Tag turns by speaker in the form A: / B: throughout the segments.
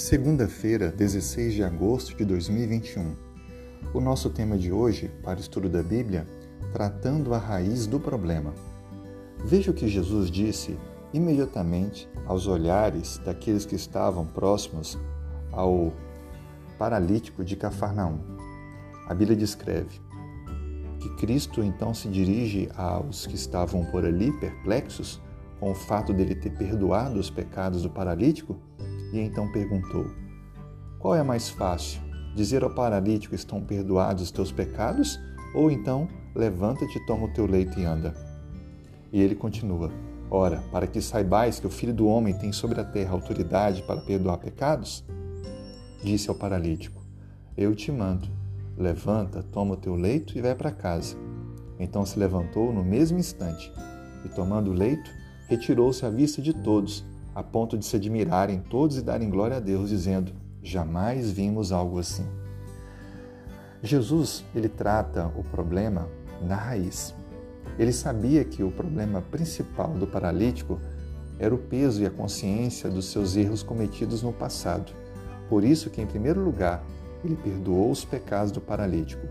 A: Segunda-feira, 16 de agosto de 2021. O nosso tema de hoje, para o estudo da Bíblia, tratando a raiz do problema. Veja o que Jesus disse imediatamente aos olhares daqueles que estavam próximos ao paralítico de Cafarnaum. A Bíblia descreve que Cristo então se dirige aos que estavam por ali perplexos com o fato dele ter perdoado os pecados do paralítico e então perguntou: Qual é mais fácil, dizer ao paralítico: Estão perdoados os teus pecados? Ou então, levanta-te, toma o teu leito e anda? E ele continua: Ora, para que saibais que o Filho do Homem tem sobre a terra autoridade para perdoar pecados, disse ao paralítico: Eu te mando, levanta, toma o teu leito e vai para casa. Então se levantou no mesmo instante e, tomando o leito, retirou-se à vista de todos a ponto de se admirarem todos e darem glória a Deus, dizendo: Jamais vimos algo assim. Jesus, ele trata o problema na raiz. Ele sabia que o problema principal do paralítico era o peso e a consciência dos seus erros cometidos no passado. Por isso que, em primeiro lugar, ele perdoou os pecados do paralítico.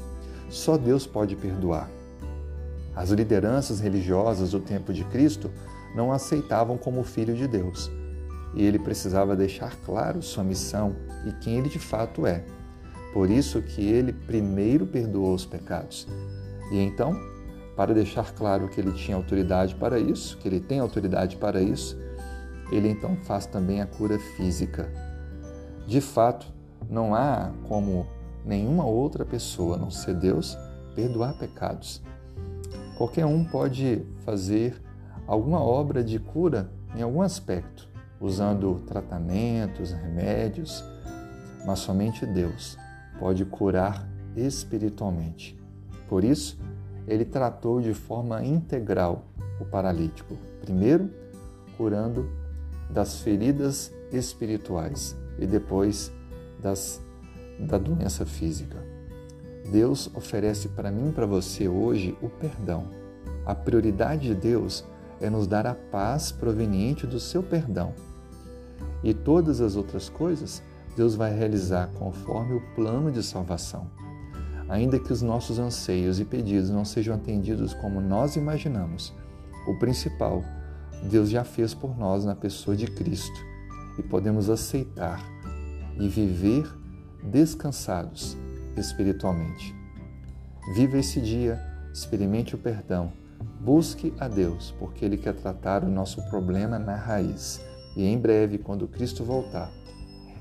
A: Só Deus pode perdoar. As lideranças religiosas do tempo de Cristo não aceitavam como filho de Deus. E ele precisava deixar claro sua missão e quem ele de fato é. Por isso que ele primeiro perdoou os pecados. E então, para deixar claro que ele tinha autoridade para isso, que ele tem autoridade para isso, ele então faz também a cura física. De fato, não há como nenhuma outra pessoa, a não ser Deus, perdoar pecados. Qualquer um pode fazer alguma obra de cura em algum aspecto, usando tratamentos, remédios, mas somente Deus pode curar espiritualmente. Por isso, ele tratou de forma integral o paralítico. Primeiro, curando das feridas espirituais e depois das, da doença física. Deus oferece para mim e para você hoje o perdão. A prioridade de Deus é nos dar a paz proveniente do seu perdão. E todas as outras coisas Deus vai realizar conforme o plano de salvação. Ainda que os nossos anseios e pedidos não sejam atendidos como nós imaginamos, o principal Deus já fez por nós na pessoa de Cristo e podemos aceitar e viver descansados espiritualmente. Viva esse dia, experimente o perdão Busque a Deus, porque Ele quer tratar o nosso problema na raiz. E em breve, quando Cristo voltar,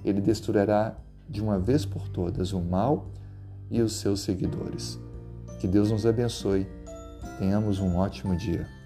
A: Ele destruirá de uma vez por todas o mal e os seus seguidores. Que Deus nos abençoe. Tenhamos um ótimo dia.